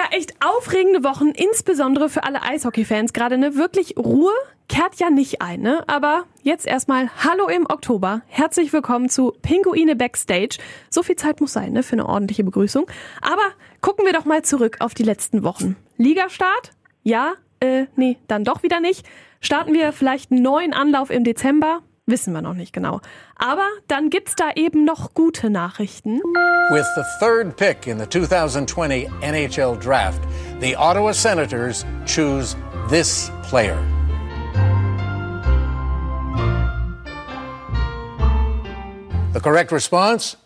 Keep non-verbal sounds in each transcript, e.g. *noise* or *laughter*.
Ja, echt aufregende Wochen, insbesondere für alle Eishockey-Fans gerade, ne? Wirklich Ruhe kehrt ja nicht ein, ne? Aber jetzt erstmal Hallo im Oktober. Herzlich willkommen zu Pinguine Backstage. So viel Zeit muss sein, ne? Für eine ordentliche Begrüßung. Aber gucken wir doch mal zurück auf die letzten Wochen. Ligastart? Ja, äh, nee, dann doch wieder nicht. Starten wir vielleicht einen neuen Anlauf im Dezember? Wissen wir noch nicht genau. Aber dann gibt's da eben noch gute Nachrichten. With the third pick in the 2020 NHL Draft, the Ottawa Senators choose this player. The correct response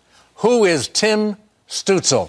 Who is Tim Stutzel?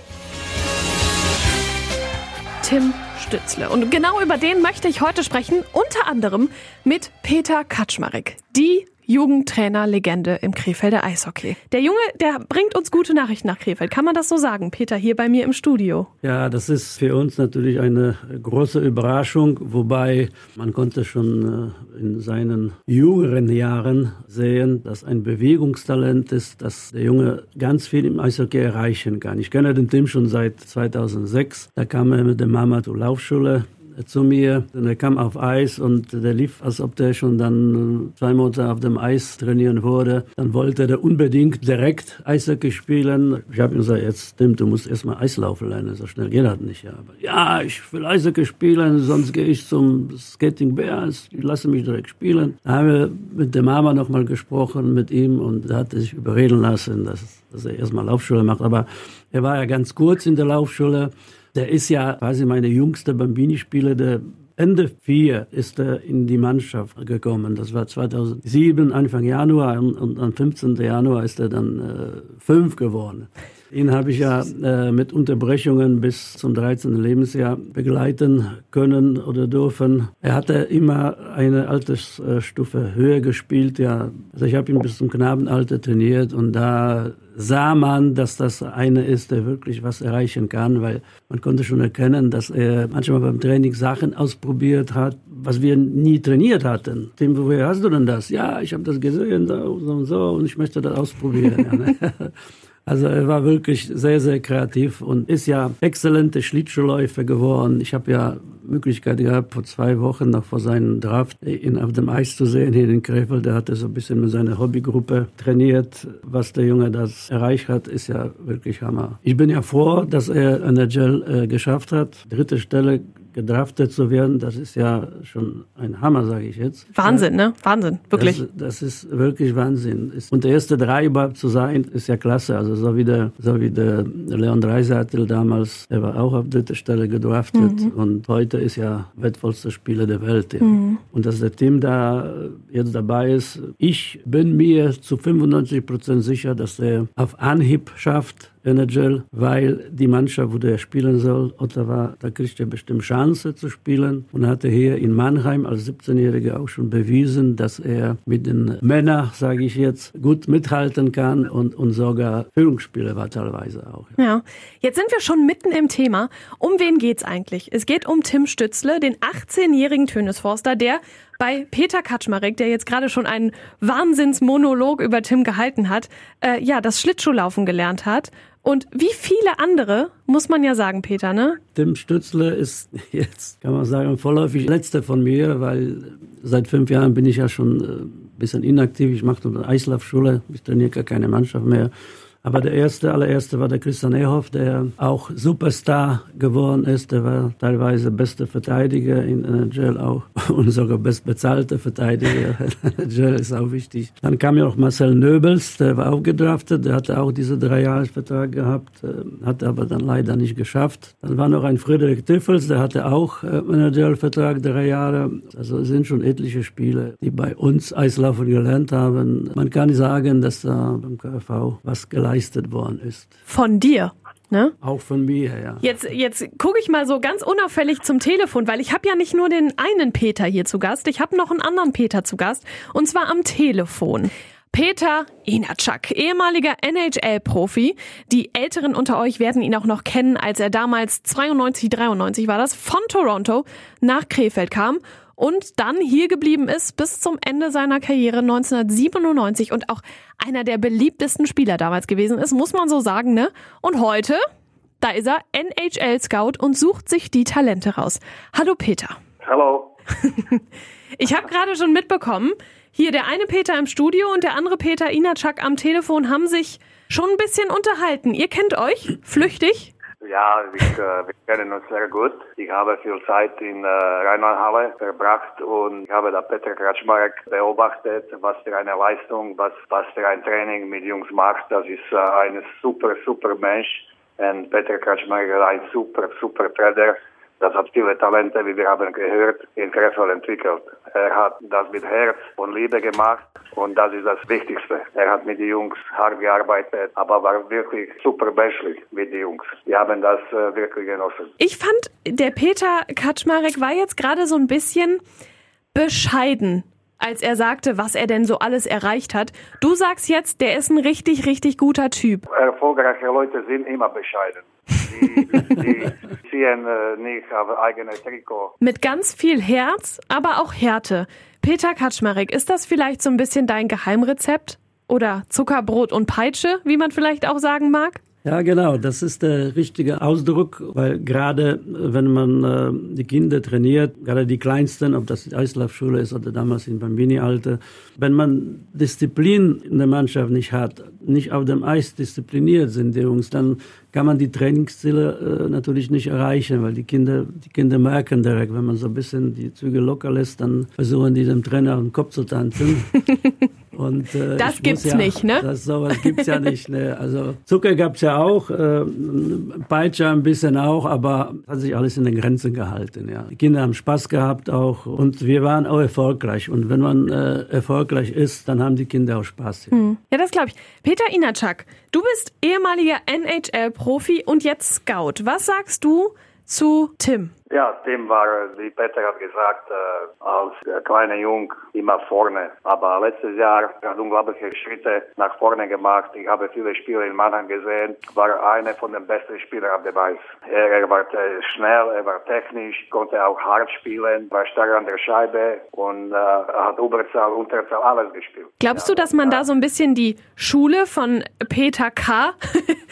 Tim Stützle. Und genau über den möchte ich heute sprechen, unter anderem mit Peter Kaczmarek. Die Jugendtrainer-Legende im Krefelder Eishockey. Der Junge, der bringt uns gute Nachrichten nach Krefeld. Kann man das so sagen, Peter, hier bei mir im Studio? Ja, das ist für uns natürlich eine große Überraschung, wobei man konnte schon äh, in seinen jüngeren Jahren sehen, dass ein Bewegungstalent ist, dass der Junge ganz viel im Eishockey erreichen kann. Ich kenne den Tim schon seit 2006. Da kam er mit der Mama zur Laufschule zu mir. Und er kam auf Eis und der lief, als ob der schon dann zwei Monate auf dem Eis trainieren wurde. Dann wollte er unbedingt direkt Eishockey spielen. Ich habe ihm gesagt, jetzt Tim, du musst erstmal Eislaufen lernen. So schnell geht das nicht. Ja, aber, ja ich will Eishockey spielen, sonst gehe ich zum Skating Bears. Die lassen mich direkt spielen. Da haben wir mit der Mama nochmal gesprochen, mit ihm und er hat sich überreden lassen, dass, dass er erstmal Laufschule macht. Aber er war ja ganz kurz in der Laufschule. Der ist ja quasi meine jüngste Bambini-Spieler, der Ende 4 ist er in die Mannschaft gekommen. Das war 2007, Anfang Januar und, am 15. Januar ist er dann äh, fünf geworden. Ihn habe ich ja äh, mit Unterbrechungen bis zum 13. Lebensjahr begleiten können oder dürfen. Er hatte immer eine Altersstufe höher gespielt. Ja, also ich habe ihn bis zum Knabenalter trainiert und da sah man, dass das eine ist, der wirklich was erreichen kann, weil man konnte schon erkennen, dass er manchmal beim Training Sachen ausprobiert hat, was wir nie trainiert hatten. Tim, woher hast du denn das? Ja, ich habe das gesehen, so und so, und ich möchte das ausprobieren. *laughs* *laughs* Also er war wirklich sehr, sehr kreativ und ist ja exzellente Schlittschuhläufer geworden. Ich habe ja Möglichkeit gehabt, vor zwei Wochen noch vor seinem Draft ihn auf dem Eis zu sehen hier in Krefeld. Der hatte so ein bisschen mit seiner Hobbygruppe trainiert. Was der Junge das erreicht hat, ist ja wirklich Hammer. Ich bin ja froh, dass er an der Gel äh, geschafft hat. Dritte Stelle gedraftet zu werden, das ist ja schon ein Hammer, sage ich jetzt. Wahnsinn, ne? Wahnsinn, wirklich. Das, das, ist wirklich Wahnsinn. Und der erste drei überhaupt zu sein, ist ja klasse. Also so wie der, so wie der Leon Dreiseitel damals, der war auch auf dritter Stelle gedraftet mhm. und heute ist ja wertvollster Spieler der Welt. Ja. Mhm. Und dass der Team da jetzt dabei ist, ich bin mir zu 95 Prozent sicher, dass er auf Anhieb schafft, NHL, weil die Mannschaft, wo der spielen soll, Ottawa, da kriegt er bestimmt Chance zu spielen und hatte hier in Mannheim als 17-Jähriger auch schon bewiesen, dass er mit den Männern, sage ich jetzt, gut mithalten kann und, und sogar Führungsspieler war teilweise auch. Ja, jetzt sind wir schon mitten im Thema. Um wen geht's eigentlich? Es geht um Tim Stützle, den 18-jährigen Tönesforster, der bei Peter Kaczmarek, der jetzt gerade schon einen Wahnsinnsmonolog über Tim gehalten hat, äh, ja, das Schlittschuhlaufen gelernt hat und wie viele andere, muss man ja sagen, Peter, ne? Tim Stützle ist *laughs* jetzt, kann man sagen, vorläufig letzter von mir, weil seit fünf Jahren bin ich ja schon ein äh, bisschen inaktiv. Ich mache eine Eislaufschule, ich trainiere gar keine Mannschaft mehr. Aber der erste, allererste war der Christian Ehoff, der auch Superstar geworden ist. Der war teilweise beste Verteidiger in NHL auch *laughs* und sogar bestbezahlte Verteidiger. NHL ist auch wichtig. Dann kam ja noch Marcel Nöbels, der war auch gedraftet. Der hatte auch diese drei Jahresvertrag gehabt, äh, hat aber dann leider nicht geschafft. Dann war noch ein Friedrich Tiffels, der hatte auch äh, einen NHL-Vertrag, drei Jahre. Also es sind schon etliche Spiele, die bei uns Eislaufen gelernt haben. Man kann sagen, dass da beim KFV was geleistet geleistet worden ist. Von dir? Ne? Auch von mir, ja. Jetzt, jetzt gucke ich mal so ganz unauffällig zum Telefon, weil ich habe ja nicht nur den einen Peter hier zu Gast, ich habe noch einen anderen Peter zu Gast und zwar am Telefon. Peter Inacak, ehemaliger NHL-Profi. Die Älteren unter euch werden ihn auch noch kennen, als er damals 92, 93 war das, von Toronto nach Krefeld kam und dann hier geblieben ist bis zum Ende seiner Karriere 1997 und auch einer der beliebtesten Spieler damals gewesen ist, muss man so sagen, ne? Und heute Da ist er, NHL-Scout und sucht sich die Talente raus. Hallo Peter. Hallo. *laughs* ich habe gerade schon mitbekommen, hier der eine Peter im Studio und der andere Peter Inacak am Telefon haben sich schon ein bisschen unterhalten. Ihr kennt euch flüchtig? Ja, ich, äh, wir kennen uns sehr gut. Ich habe viel Zeit in äh, Rheinlandhalle verbracht und ich habe da Peter Kratschmarek beobachtet, was für eine Leistung, was, was für ein Training mit Jungs macht. Das ist äh, ein super, super Mensch. Und Peter Kratschmarek ist ein super, super Trainer. Das hat viele Talente, wie wir haben gehört, in Krefeld entwickelt. Er hat das mit Herz und Liebe gemacht und das ist das Wichtigste. Er hat mit den Jungs hart gearbeitet, aber war wirklich super menschlich mit den Jungs. Wir haben das äh, wirklich genossen. Ich fand, der Peter Kaczmarek war jetzt gerade so ein bisschen bescheiden als er sagte, was er denn so alles erreicht hat. Du sagst jetzt, der ist ein richtig, richtig guter Typ. Erfolgreiche Leute sind immer bescheiden. *laughs* Die, ziehen äh, nicht auf eigene Trikot. Mit ganz viel Herz, aber auch Härte. Peter Kaczmarek, ist das vielleicht so ein bisschen dein Geheimrezept? Oder Zuckerbrot und Peitsche, wie man vielleicht auch sagen mag? Ja, genau, das ist der richtige Ausdruck, weil gerade wenn man äh, die Kinder trainiert, gerade die Kleinsten, ob das die Eislaufschule ist oder damals in Bambini-Alter, wenn man Disziplin in der Mannschaft nicht hat, nicht auf dem Eis diszipliniert sind die Jungs, dann kann man die Trainingsziele äh, natürlich nicht erreichen, weil die Kinder, die Kinder merken direkt, wenn man so ein bisschen die Züge locker lässt, dann versuchen die dem Trainer auf den Kopf zu tanzen. *laughs* Und, äh, das gibt's ja, nicht, ne? Das, sowas gibt's ja nicht. Ne? Also Zucker gab's ja auch, äh, Peitsche ein bisschen auch, aber hat sich alles in den Grenzen gehalten. Ja. Die Kinder haben Spaß gehabt auch und wir waren auch erfolgreich. Und wenn man äh, erfolgreich ist, dann haben die Kinder auch Spaß. Ja, hm. ja das glaube ich. Peter Inacak, du bist ehemaliger NHL-Profi und jetzt Scout. Was sagst du zu Tim? Ja, Tim war, wie Peter hat gesagt, äh, als kleiner Jung immer vorne. Aber letztes Jahr hat unglaubliche Schritte nach vorne gemacht. Ich habe viele Spiele in Mannheim gesehen. War einer von den besten Spielern auf dem Eis. Er, er war schnell, er war technisch, konnte auch hart spielen, war stark an der Scheibe und äh, hat Überzahl, Unterzahl, alles gespielt. Glaubst du, dass man da so ein bisschen die Schule von Peter K.,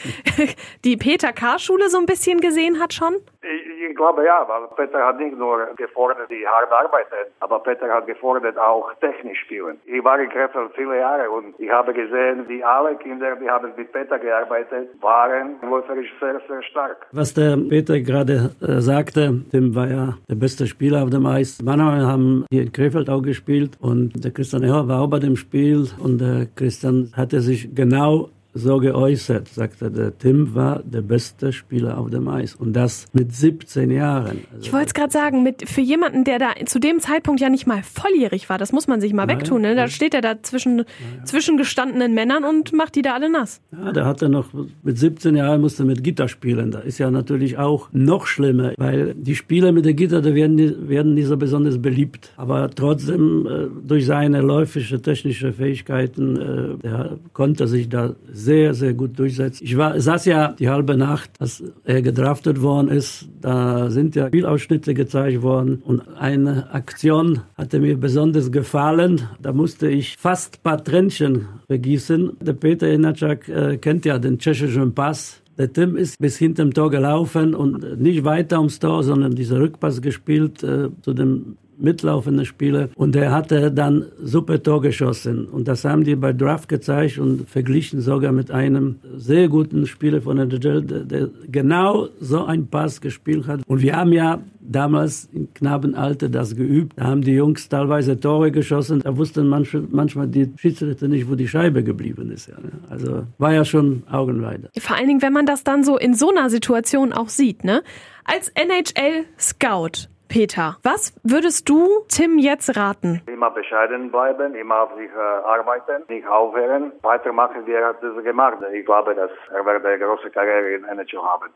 *laughs* die Peter K.-Schule so ein bisschen gesehen hat schon? Ich, ich glaube ja, weil Peter hat nicht nur gefordert, die hart arbeiten, aber Peter hat gefordert, auch technisch spielen. Ich war in Krefeld viele Jahre und ich habe gesehen, wie alle Kinder, die haben mit Peter gearbeitet, waren läuferisch sehr, sehr stark. Was der Peter gerade äh, sagte, Tim war ja der beste Spieler auf dem Eis. Manchmal haben hier in Krefeld auch gespielt und der Christian Ehr war auch bei dem Spiel und der Christian hatte sich genau so geäußert, sagte der Tim war der beste Spieler auf dem Eis und das mit 17 Jahren. Also ich wollte es gerade sagen, mit für jemanden, der da zu dem Zeitpunkt ja nicht mal volljährig war, das muss man sich mal nein, wegtun. Ne? Da steht er da zwischen ja, zwischen gestandenen Männern und macht die da alle nass. Ja, der hatte noch mit 17 Jahren musste mit Gitter spielen. Da ist ja natürlich auch noch schlimmer, weil die Spieler mit der Gitter, da werden werden nicht so besonders beliebt. Aber trotzdem äh, durch seine läufische technische Fähigkeiten, äh, konnte sich da sehr, sehr gut durchsetzt. Ich war, saß ja die halbe Nacht, als er gedraftet worden ist. Da sind ja Spielausschnitte gezeigt worden und eine Aktion hatte mir besonders gefallen. Da musste ich fast ein paar Tränchen vergießen. Der Peter Inacak äh, kennt ja den tschechischen Pass. Der Tim ist bis hinterm Tor gelaufen und nicht weiter ums Tor, sondern dieser Rückpass gespielt äh, zu dem mitlaufende Spieler. Und er hatte dann super Tor geschossen. Und das haben die bei Draft gezeigt und verglichen sogar mit einem sehr guten Spieler von der DJL, der genau so einen Pass gespielt hat. Und wir haben ja damals im Knabenalter das geübt. Da haben die Jungs teilweise Tore geschossen. Da wussten manche, manchmal die Schiedsrichter nicht, wo die Scheibe geblieben ist. Ne? Also war ja schon Augenweide. Vor allen Dingen, wenn man das dann so in so einer Situation auch sieht, ne? Als NHL-Scout Peter, was würdest du Tim jetzt raten? Immer bescheiden bleiben, immer auf sich äh, arbeiten, nicht aufhören, weitermachen, wie er hat das gemacht. Ich glaube, dass er wird eine große Karriere in NHL haben.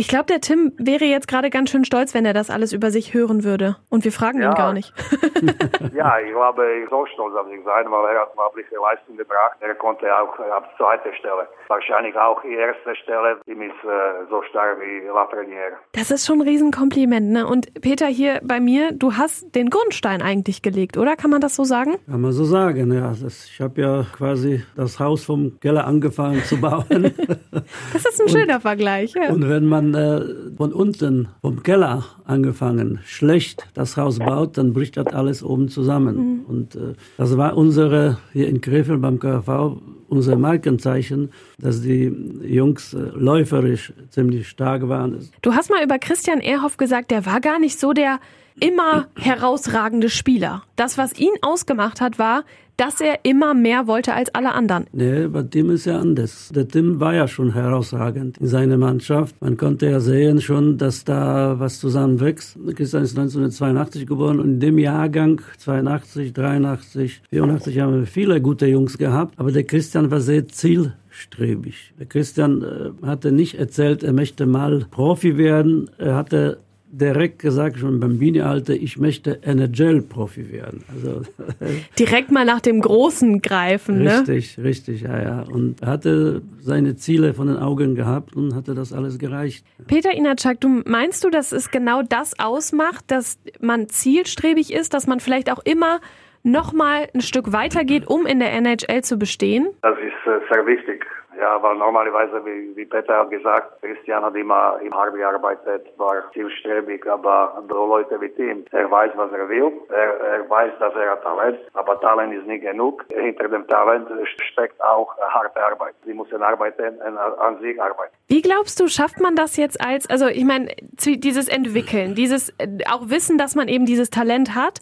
Ich glaube, der Tim wäre jetzt gerade ganz schön stolz, wenn er das alles über sich hören würde. Und wir fragen Ja. ihn gar nicht. *laughs* *laughs* ja, ich glaube, ich soll stolz auf sich sein, weil er hat unglaubliche Leistung gebracht. Er konnte auch äh, ab zweiter Stelle. Wahrscheinlich auch die erste Stelle, die ist äh, so stark wie Lafreniere. Das ist schon ein Riesenkompliment, ne? Und Peter, hier bei mir, du hast den Grundstein eigentlich gelegt, oder? Kann man das so sagen? Kann man so sagen, ja. Das, ich habe ja quasi das Haus vom Keller angefangen zu bauen. *laughs* Das ist ein schöner Vergleich, ja. Und wenn man äh, von unten, vom Keller angefangen, schlecht das Haus baut, dann bricht das alles oben zusammen. Und äh, das war unsere, hier in Krefeld beim KV, unser Markenzeichen, dass die Jungs äh, läuferisch ziemlich stark waren. Du hast mal über Christian Ehrhoff gesagt, der war gar nicht so der immer herausragende Spieler. Das, was ihn ausgemacht hat, war, dass er immer mehr wollte als alle anderen. Nee, bei Tim ist ja anders. Der Tim war ja schon herausragend in seiner Mannschaft. Man konnte ja sehen schon, dass da was zusammenwächst. Christian ist 1982 geboren und in dem Jahrgang 82, 83, 84 haben wir viele gute Jungs gehabt. Aber der Christian war sehr zielstrebig. Der Christian äh, hatte nicht erzählt, er möchte mal Profi werden. Er hatte direkt gesagt, schon beim Bini-Alter, ich möchte NHL-Profi werden. Also *laughs* Direkt mal nach dem Großen greifen, ne? Richtig, richtig, ja, ja. Und hatte seine Ziele von den Augen gehabt und hatte das alles gereicht. Peter Inatschak, du meinst du, dass es genau das ausmacht, dass man zielstrebig ist, dass man vielleicht auch immer noch mal ein Stück weiter geht, um in der NHL zu bestehen? Das ist äh, sehr wichtig. Ja, weil normalerweise, wie, wie Peter hat gesagt, Christian hat immer im hart gearbeitet, war zielstrebig, aber so Leute wie Tim, er weiß, was er will, er, er weiß, dass er hat Talent, aber Talent ist nicht genug. Hinter dem Talent steckt auch harte Arbeit. Sie müssen arbeiten, an, sich arbeiten. Wie glaubst du, schafft man das jetzt als, also ich meine, dieses Entwickeln, dieses äh, auch Wissen, dass man eben dieses Talent hat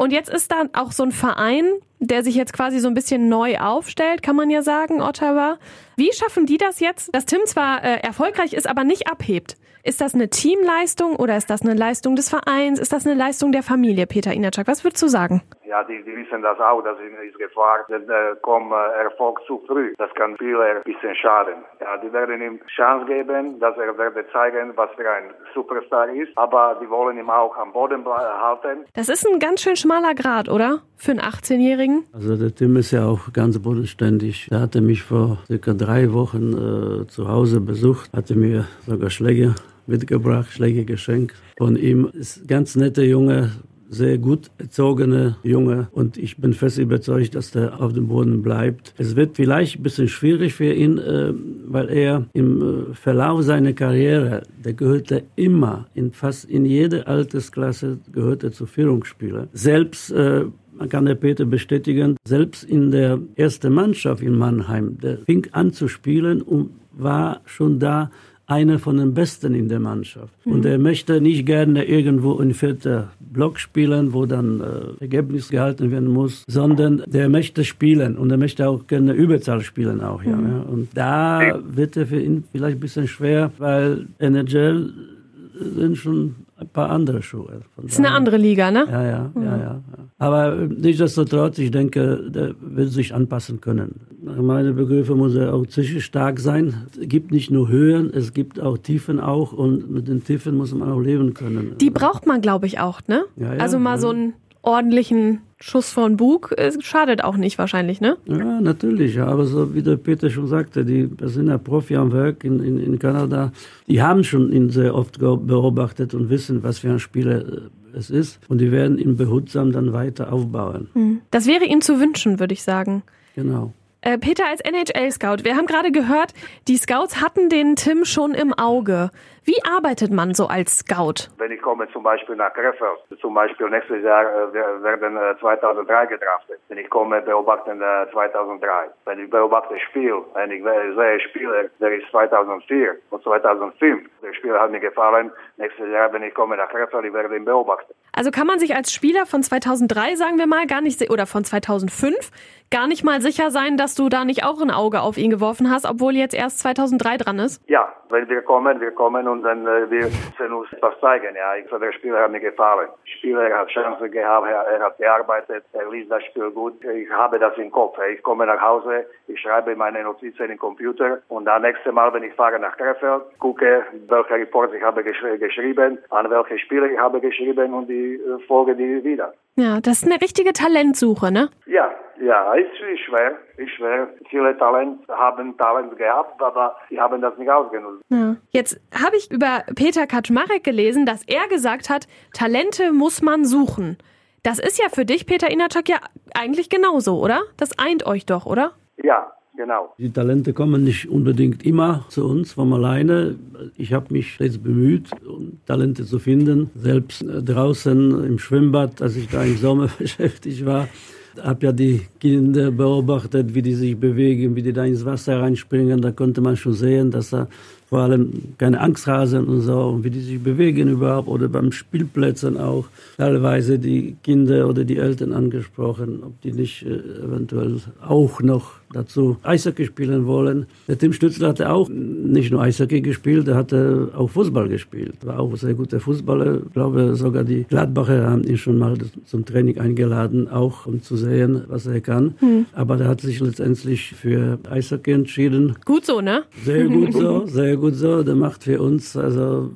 und jetzt ist da auch so ein Verein, der sich jetzt quasi so ein bisschen neu aufstellt, kann man ja sagen, Ottawa. Wie schaffen die das jetzt, dass Tim zwar äh, erfolgreich ist, aber nicht abhebt? Ist das eine Teamleistung oder ist das eine Leistung des Vereins? Ist das eine Leistung der Familie, Peter Inatschak? Was würdest du sagen? Ja, die, die wissen das auch, dass ihnen ist Gefahr, denn äh, kommt äh, Erfolg zu früh. Das kann viele ein bisschen schaden. Ja, die werden ihm Chance geben, dass er werde zeigen, was für ein Superstar ist, aber die wollen ihn auch am Boden ble- halten. Das ist ein ganz schön schmaler Grad, oder? Für einen 18-Jährigen? Also der Tim ist ja auch ganz bodenständig. Er hatte mich vor circa drei Wochen äh, zu Hause besucht, hatte mir sogar Schläge mitgebracht, Schläge geschenkt. Von ihm ist ein ganz netter Junge, sehr gut erzogene Junge und ich bin fest überzeugt, dass der auf dem Boden bleibt. Es wird vielleicht ein bisschen schwierig für ihn, äh, weil er im äh, Verlauf seiner Karriere, der gehörte immer, in fast in jede Altersklasse gehörte zu Führungsspieler. Selbst äh, man kann der Peter bestätigen, selbst in der ersten Mannschaft in Mannheim, der fing an zu spielen und war schon da einer von den Besten in der Mannschaft. Und er möchte nicht gerne irgendwo in vierter Block spielen, wo dann äh, Ergebnis gehalten werden muss, sondern der möchte spielen und er möchte auch gerne Überzahl spielen auch, ja, ja. Und da wird er für ihn vielleicht ein bisschen schwer, weil NHL sind schon ein paar andere Schuhe. Von Ist eine andere Liga, ne? ja, ja, ja, ja. ja. Aber nichtsdestotrotz, ich denke, der wird sich anpassen können. Nach meinen Begriffen muss er auch psychisch stark sein. Es gibt nicht nur Höhen, es gibt auch Tiefen auch und mit den Tiefen muss man auch leben können. Die braucht man, glaube ich, auch, ne? Ja, ja, also mal ja. so einen ordentlichen Schuss von Bug schadet auch nicht wahrscheinlich, ne? Ja, natürlich. Aber so wie der Peter schon sagte, die sind ja Profi am Werk in, in, in Kanada, die haben schon ihn sehr oft beobachtet und wissen, was für ein Spieler äh, es ist. Und die werden ihn behutsam dann weiter aufbauen. Das wäre ihm zu wünschen, würde ich sagen. Genau. Äh, Peter als NHL-Scout, wir haben gerade gehört, die Scouts hatten den Tim schon im Auge. Wie arbeitet man so als Scout? Wenn ich komme zum Beispiel nach Krefeld, zum Beispiel nächstes Jahr äh, werden äh, 2003 gedraftet. Wenn ich komme, beobachten äh, 2003. Wenn ich beobachte Spiel, wenn ich sehe Spieler, der ist 2004 und 2005. Der Spieler hat mir gefallen. Nächstes Jahr, wenn ich komme nach Krefeld, ich werde ihn beobachten. Also kann man sich als Spieler von 2003, sagen wir mal, gar nicht, oder von 2005, gar nicht mal sicher sein, dass du da nicht auch ein Auge auf ihn geworfen hast, obwohl jetzt erst 2003 dran ist? Ja, wenn wir kommen, wir kommen und dann äh, wir müssen uns etwas zeigen. Ja, ich, der Spieler hat mir gefallen. Der Spieler hat Chancen gehabt, er, er hat gearbeitet, er liest das Spiel gut. Ich habe das im Kopf. Ich komme nach Hause, ich schreibe meine Notizen in den Computer und dann nächste Mal, wenn ich fahre nach Krefeld, gucke, welche Reports ich habe gesch geschrieben, an welche Spieler ich habe geschrieben und die äh, folge die wieder. Ja, das ist eine richtige Talentsuche, ne? Ja, ja, ist, ist schwer, ist schwer. Viele Talent haben Talent gehabt, aber die haben das nicht ausgenutzt. Ja. Jetzt habe ich über Peter Kaczmarek gelesen, dass er gesagt hat, Talente muss man suchen. Das ist ja für dich, Peter Inacak, ja eigentlich genauso, oder? Das eint euch doch, oder? Ja, genau. Die Talente kommen nicht unbedingt immer zu uns von alleine. Ich habe mich stets bemüht, um Talente zu finden. Selbst äh, draußen im Schwimmbad, als ich da im Sommer *laughs* beschäftigt war, habe ja die Kinder beobachtet, wie die sich bewegen, wie die da ins Wasser reinspringen. Da konnte man schon sehen, dass da vor allem keine Angsthasen und so, und wie die sich bewegen überhaupt oder beim Spielplätzen auch teilweise die Kinder oder die Eltern angesprochen, ob die nicht äh, eventuell auch noch dazu Eishockey spielen wollen. Der Tim Stützler hatte auch nicht nur Eishockey gespielt, er hatte auch Fußball gespielt. War auch ein sehr guter Fußballer. Ich glaube, sogar die Gladbacher haben ihn schon mal zum Training eingeladen, auch um zu sehen, was er kann. Hm. Aber der hat sich letztendlich für Eishockey entschieden. Gut so, ne? Sehr gut so, *laughs* sehr gut so. Der macht für uns also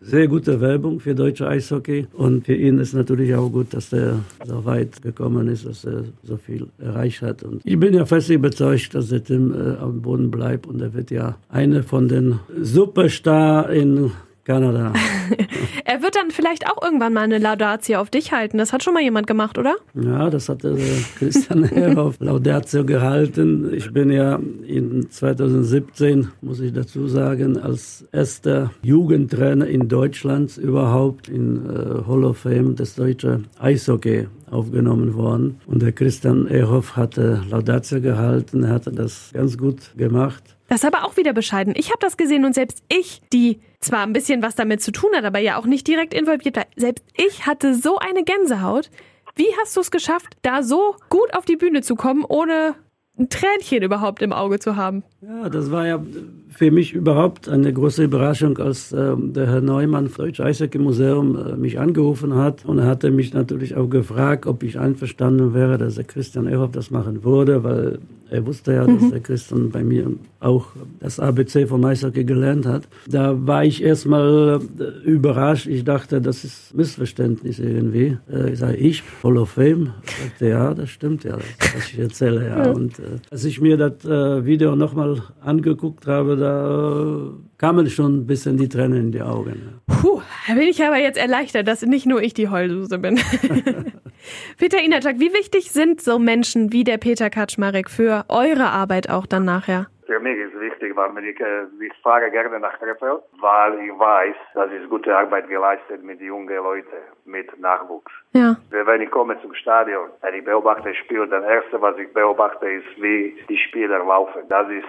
sehr gute Werbung für deutsche Eishockey. Und für ihn ist natürlich auch gut, dass er so weit gekommen ist, dass er so viel erreicht hat. Und ich bin ja fest überzeugt, dass der Tim äh, am Boden bleibt und er wird ja eine von den Superstar in Kanada. *laughs* er wird dann vielleicht auch irgendwann mal eine Laudatio auf dich halten. Das hat schon mal jemand gemacht, oder? Ja, das hat äh, Christian *laughs* Herhoff Laudatio gehalten. Ich bin ja in 2017, muss ich dazu sagen, als erster Jugendtrainer in Deutschland überhaupt in äh, Hall of Fame des deutschen Eishockey aufgenommen worden. Und der Christian Ehrhoff hatte Laudatio gehalten, er hatte das ganz gut gemacht. Das ist aber auch wieder bescheiden. Ich habe das gesehen und selbst ich, die zwar ein bisschen was damit zu tun hat, aber ja auch nicht direkt involviert war, selbst ich hatte so eine Gänsehaut. Wie hast du es geschafft, da so gut auf die Bühne zu kommen, ohne ein Tränchen überhaupt im Auge zu haben? Ja, das war ja für mich überhaupt eine große Überraschung, als äh, der Herr Neumann vom Deutsche Eishockey Museum äh, mich angerufen hat. Und er hatte mich natürlich auch gefragt, ob ich einverstanden wäre, dass der Christian Ehrhoff das machen würde, weil er wusste ja, mhm. dass der Christian bei mir auch das ABC vom Eishockey gelernt hat. Da war ich erstmal äh, überrascht. Ich dachte, das ist Missverständnis irgendwie. Äh, ich sage, ich, Hall of Fame? Ich sagte, ja, das stimmt ja, was ich erzähle. Ja. Und äh, als ich mir das äh, Video nochmal angeguckt habe, da kamen schon ein bisschen die Tränen in die Augen. Puh, da bin ich aber jetzt erleichtert, dass nicht nur ich die Heulsuse bin. *laughs* Peter Inatschak, wie wichtig sind so Menschen wie der Peter Kaczmarek für eure Arbeit auch dann nachher? Für mich ist wichtig, weil ich, ich fahre gerne nach Krefeld, weil ich weiß, dass es gute Arbeit geleistet mit jungen Leuten, mit Nachwuchs. Ja. Wenn ich komme zum Stadion, wenn ich beobachte Spiel, das erste, was ich beobachte, ist, wie die Spieler laufen. Das ist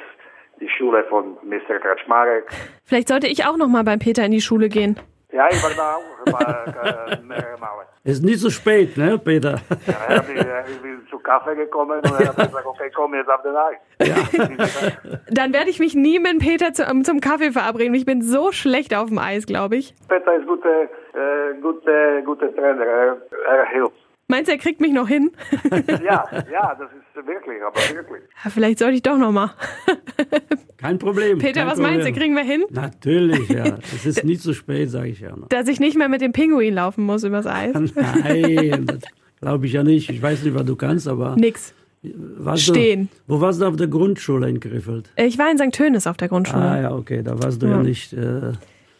die Schule von Mr. Kaczmarek. Vielleicht sollte ich auch noch mal beim Peter in die Schule gehen. Ja, ich war da auch mal, äh, mehrere Male. Ist nicht so spät, ne, Peter? Ja, er bin, ich bin zu Kaffee gekommen und er hat gesagt, okay, komm jetzt auf den Eis. Ja. *laughs* Dann werde ich mich nie mit Peter zu, um, zum Kaffee verabreden. Ich bin so schlecht auf dem Eis, glaube ich. Peter ist gute, äh, gute, gute Trainer. Er, er hilft. Meinst du, er kriegt mich noch hin? *laughs* ja, ja, das ist wirklich, aber wirklich. Ja, vielleicht sollte ich doch noch mal. *laughs* Kein Problem. Peter, kein was Problem. meinst du, kriegen wir hin? Natürlich, ja. *laughs* Es ist nicht zu spät, sage ich ja noch. Dass ich nicht mehr mit dem Pinguin laufen muss übers Eis? *laughs* Nein, das glaube ich ja nicht. Ich weiß nicht, was du kannst, aber... Nix. Warst Stehen. Du, wo warst du auf der Grundschule in Krefeld? Ich war in St. Tönis auf der Grundschule. Ah ja, okay, da warst du ja, Ja. nicht äh,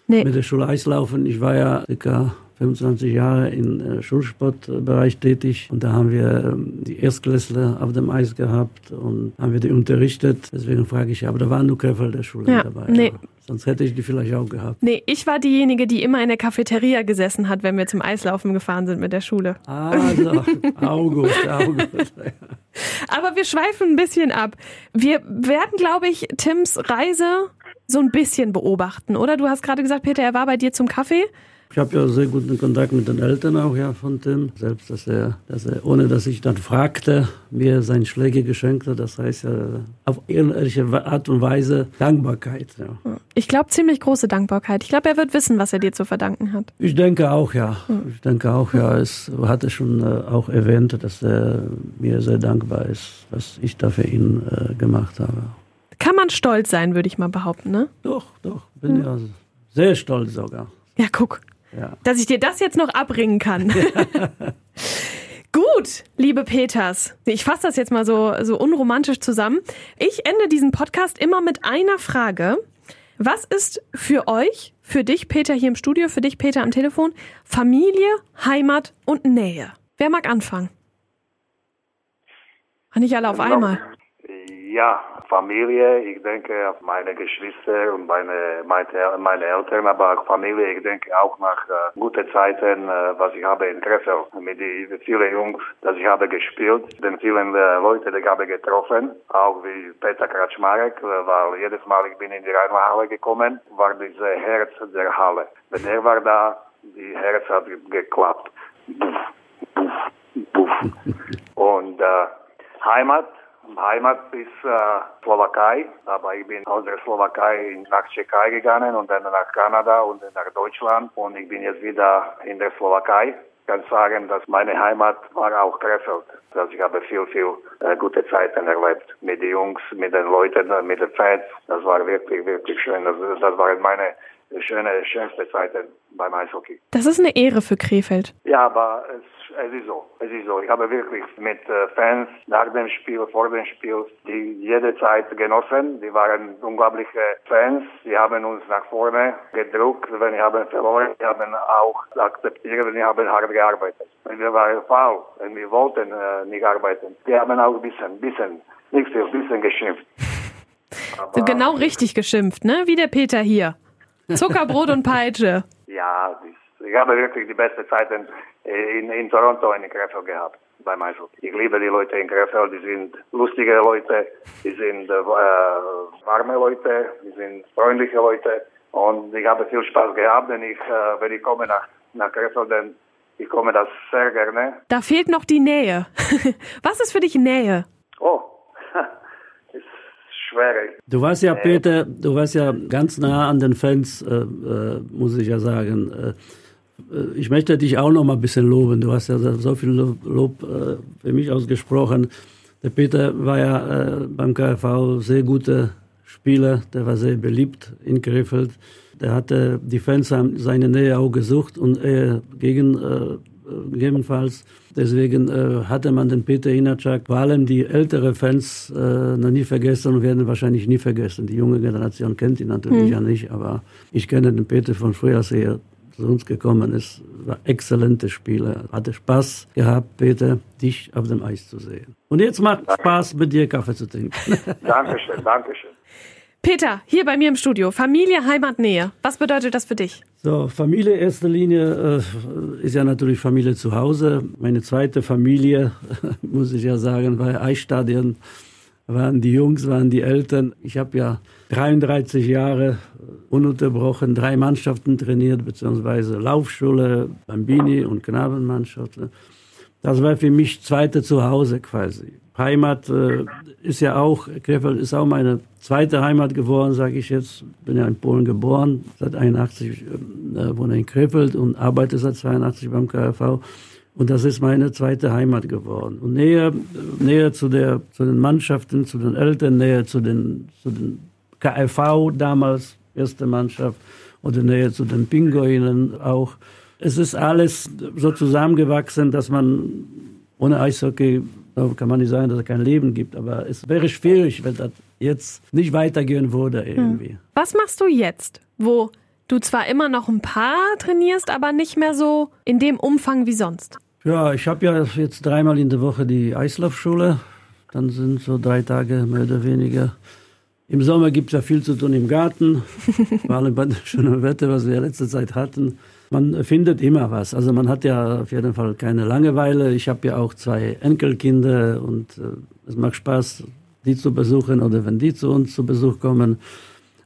Nee. mit der Schule Eislaufen. Ich war ja circa 25 Jahre im äh, Schulsportbereich tätig und da haben wir ähm, die Erstklässler auf dem Eis gehabt und haben wir die unterrichtet. Deswegen frage ich, aber da waren nur Krefelder Schule Ja, dabei. nee. Sonst hätte ich die vielleicht auch gehabt. Nee, ich war diejenige, die immer in der Cafeteria gesessen hat, wenn wir zum Eislaufen gefahren sind mit der Schule. Also, *laughs* auch gut. Aber wir schweifen ein bisschen ab. Wir werden, glaube ich, Tims Reise so ein bisschen beobachten, oder? Du hast gerade gesagt, Peter, er war bei dir zum Kaffee. Ich habe ja sehr guten Kontakt mit den Eltern auch ja von Tim. Selbst, dass er, dass er, ohne dass ich dann fragte, mir seine Schläge geschenkt hat. Das heißt ja auf irgendwelche Art und Weise Dankbarkeit. Ja. Ich glaube ziemlich große Dankbarkeit. Ich glaube, er wird wissen, was er dir zu verdanken hat. Ich denke auch, ja. Ich denke auch, ja. Es hatte schon äh, auch erwähnt, dass er mir sehr dankbar ist, was ich da für ihn äh, gemacht habe. Kann man stolz sein, würde ich mal behaupten, ne? Doch, doch. Bin hm. ja sehr stolz sogar. Ja, guck. Ja. Dass ich dir das jetzt noch abbringen kann. *laughs* *laughs* Gut, liebe Peters. Ich fasse das jetzt mal so, so unromantisch zusammen. Ich ende diesen Podcast immer mit einer Frage. Was ist für euch, für dich, Peter, hier im Studio, für dich, Peter, am Telefon, Familie, Heimat und Nähe? Wer mag anfangen? Nicht alle auf einmal. Ja, Familie, ich denke auf meine Geschwister und meine, meine, Eltern, aber auch Familie, ich denke auch nach äh, guten Zeiten, äh, was ich habe in Krefeld, mit den vielen Jungs, dass ich habe gespielt, den vielen äh, Leute, die ich habe getroffen, auch wie Peter Kratschmarek, äh, weil jedes Mal ich bin in die Rheinhalle gekommen, war diese Herz der Halle. Wenn er war da, die Herz hat geklappt. Buff, buff, buff. Und äh, Heimat, Heimat ist äh, Slowakei, aber ich bin aus der Slowakei nach Tschechei gegangen und dann nach Kanada und dann nach Deutschland und ich bin jetzt wieder in der Slowakei. Ich kann sagen, dass meine Heimat war auch Krefeld. Dass ich habe viel, viel äh, gute Zeiten erlebt mit den Jungs, mit den Leuten, mit den Fans. Das war wirklich, wirklich schön. Das, das waren meine schöne, schönste Zeiten beim Eishockey. Das ist eine Ehre für Krefeld. Ja, aber es, es ist so. Es ist so. Ich habe wirklich mit äh, Fans nach dem Spiel, vor dem Spiel, die jede Zeit genossen. Die waren unglaubliche Fans. Die haben uns nach vorne gedruckt, wenn wir haben verloren. Die haben auch akzeptiert, wenn wir haben hart gearbeitet. Wenn wir waren faul und wir wollten äh, nicht arbeiten. Die haben auch ein bisschen, bisschen, nicht viel, ein bisschen geschimpft. *laughs* Aber, genau richtig geschimpft, ne? Wie der Peter hier. Zuckerbrot und Peitsche. Ja, ich habe wirklich die beste Zeit in, in, in Toronto in Krefeld gehabt beim Eishockey. Ich liebe die Leute in Krefeld, die sind lustige Leute, die sind äh, warme Leute, die sind freundliche Leute und ich habe viel Spaß gehabt, wenn ich, äh, wenn ich komme nach, nach Krefeld, dann ich komme das sehr gerne. Da fehlt noch die Nähe. *laughs* Was ist für dich Nähe? Oh, *laughs* schwierig. Du warst ja, Peter, du warst ja ganz nah an den Fans, äh, äh, muss ich ja sagen. Äh, ich möchte dich auch noch mal ein bisschen loben. Du hast ja so viel Lob äh, für mich ausgesprochen. Der Peter war ja äh, beim KfV sehr guter Spieler, der war sehr beliebt in Krefeld. Der hatte die Fans haben seine Nähe auch gesucht und er gegen gegebenenfalls. Deswegen äh, hatte man den Peter Inacak, vor allem die ältere Fans, äh, noch nie vergessen und werden wahrscheinlich nie vergessen. Die junge Generation kennt ihn natürlich mhm. ja nicht, aber ich kenne den Peter von früher, er zu uns gekommen ist. War exzellente Spieler. Hatte Spaß gehabt, Peter, dich auf dem Eis zu sehen. Und jetzt macht Spaß, mit dir Kaffee zu trinken. *laughs* Dankeschön, Dankeschön. Peter, hier bei mir im Studio. Familie, Heimat, Nähe. Was bedeutet das für dich? So, Familie erster Linie äh, ist ja natürlich Familie zu Hause. Meine zweite Familie, *laughs* muss ich ja sagen, bei Eisstadion waren die Jungs, waren die Eltern. Ich habe ja 33 Jahre ununterbrochen drei Mannschaften trainiert, beziehungsweise Laufschule, Bambini und Knabenmannschaft. Das war für mich zweite Zuhause quasi. Heimat äh, ist ja auch, Krefeld ist auch meine zweite Heimat geworden, sage ich jetzt. Bin ja in Polen geboren, seit 81 äh, wohne in Krefeld und arbeite seit 82 beim KfV. Und das ist meine zweite Heimat geworden. Und näher, näher zu, der, zu den Mannschaften, zu den Eltern, näher zu den, zu den KfV damals, erste Mannschaft, oder näher zu den Pinguinen auch. Es ist alles so zusammengewachsen, dass man ohne Eishockey kann man nicht sagen, dass es kein Leben gibt, aber es wäre schwierig, wenn das jetzt nicht weitergehen würde irgendwie. Was machst du jetzt, wo du zwar immer noch ein paar trainierst, aber nicht mehr so in dem Umfang wie sonst? Ja, ich habe ja jetzt dreimal in der Woche die Eislaufschule. Dann sind so drei Tage mehr oder weniger. Im Sommer gibt es ja viel zu tun im Garten, *laughs* vor allem bei dem schönen Wetter, was wir ja letzte Zeit hatten. Man findet immer was. Also man hat ja auf jeden Fall keine Langeweile. Ich habe ja auch zwei Enkelkinder und äh, es macht Spaß, die zu besuchen oder wenn die zu uns zu Besuch kommen.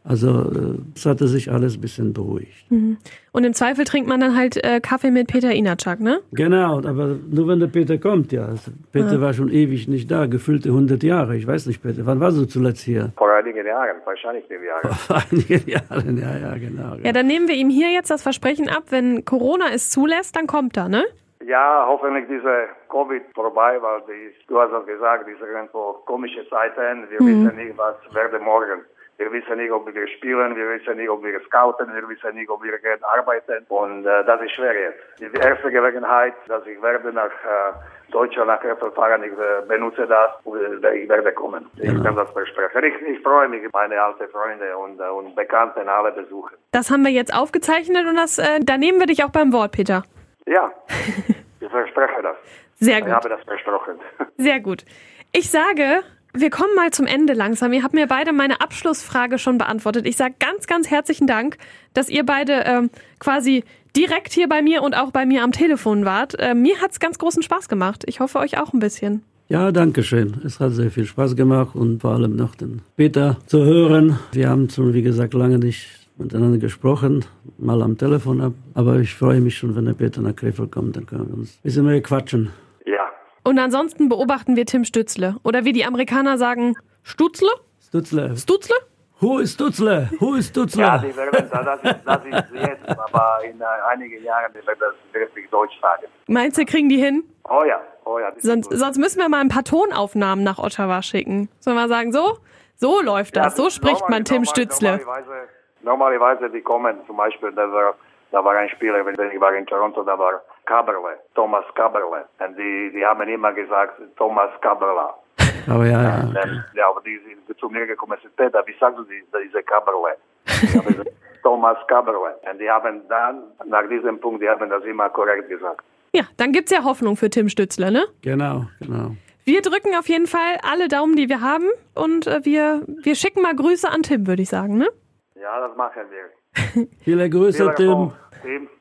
Also äh, es hatte sich alles ein bisschen beruhigt. Mhm. Und im Zweifel trinkt man dann halt äh, Kaffee mit Peter Inatschak, ne? Genau, aber nur wenn der Peter kommt, ja. Also Peter ja. war schon ewig nicht da, gefüllte 100 Jahre. Ich weiß nicht, Peter, wann warst du zuletzt hier? Vor einigen Jahren, wahrscheinlich sieben Jahre. Vor *laughs* einigen Jahren, ja, ja, genau. Ja, dann nehmen wir ihm hier jetzt das Versprechen ab, wenn Corona es zulässt, dann kommt er, ne? Ja, hoffentlich diese Covid vorbei, weil die, du hast es gesagt, diese irgendwo komische Zeiten. Wir mhm. wissen nicht, was werde morgen. Wir wissen nicht, ob wir spielen, wir wissen nicht, ob wir scouten, wir wissen nicht, ob wir arbeiten. Und äh, das ist schwer jetzt. Die erste Gelegenheit, dass ich werde nach äh, Deutschland, nach Krefeld fahren, ich äh, benutze das und äh, ich werde kommen. Ich genau. kann das versprechen. Ich, ich freue mich, meine alten Freunde und, äh, und Bekannten alle besuchen. Das haben wir jetzt aufgezeichnet und das, äh, da nehmen wir dich auch beim Wort, Peter. Ja, *laughs* ich verspreche das. Sehr gut. Ich habe das versprochen. Sehr gut. Ich sage, wir kommen mal zum Ende langsam. Ihr habt mir beide meine Abschlussfrage schon beantwortet. Ich sage ganz, ganz herzlichen Dank, dass ihr beide ähm, quasi direkt hier bei mir und auch bei mir am Telefon wart. Äh, mir hat's ganz großen Spaß gemacht. Ich hoffe euch auch ein bisschen. Ja, danke schön. Es hat sehr viel Spaß gemacht und vor allem noch den Peter zu hören. Wir haben schon, wie gesagt, lange nicht miteinander gesprochen, mal am Telefon ab. Aber ich freue mich schon, wenn der Peter nach Krefeld kommt, dann können wir uns ein bisschen mehr quatschen. Ja. Und ansonsten beobachten wir Tim Stützle. Oder wie die Amerikaner sagen, Stutzle? Stutzle. Stutzle? Who ist Stutzle? Who ist Stutzle? Ja, die werden, das, ist, das ist jetzt, aber in äh, einigen Jahren wird das wirklich Deutsch sagen. Meinst du, kriegen die hin? Oh ja, oh ja. Sonst, sonst müssen wir mal ein paar Tonaufnahmen nach Ottawa schicken. Sollen wir sagen, so? So läuft das, ja, so spricht normal, man Tim normal, Stützle. Normalerweise Normalerweise, die kommen zum Beispiel, da war, da war ein Spieler, wenn ich war in Toronto, da war Kaberle, Thomas Kaberle. Und die, die haben immer gesagt, Thomas Kaberla. *laughs* Aber ja, ja. Okay. ja, aber die sind zu mir gekommen Peter, wie sagst du diese Kaberle? *laughs* Thomas Kaberle. Und die haben dann, nach diesem Punkt, die haben das immer korrekt gesagt. Ja, dann gibt's ja Hoffnung für Tim Stützler, ne? Genau, genau. Wir drücken auf jeden Fall alle Daumen, die wir haben und äh, wir, wir schicken mal Grüße an Tim, würde ich sagen, ne? Ja, das machen wir. Viele Grüße, Tim. Tim,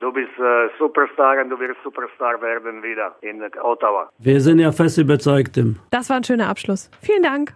du bist äh, Superstar und du wirst Superstar werden wieder in Ottawa. Wir sind ja fest überzeugt, Tim. Das war ein schöner Abschluss. Vielen Dank.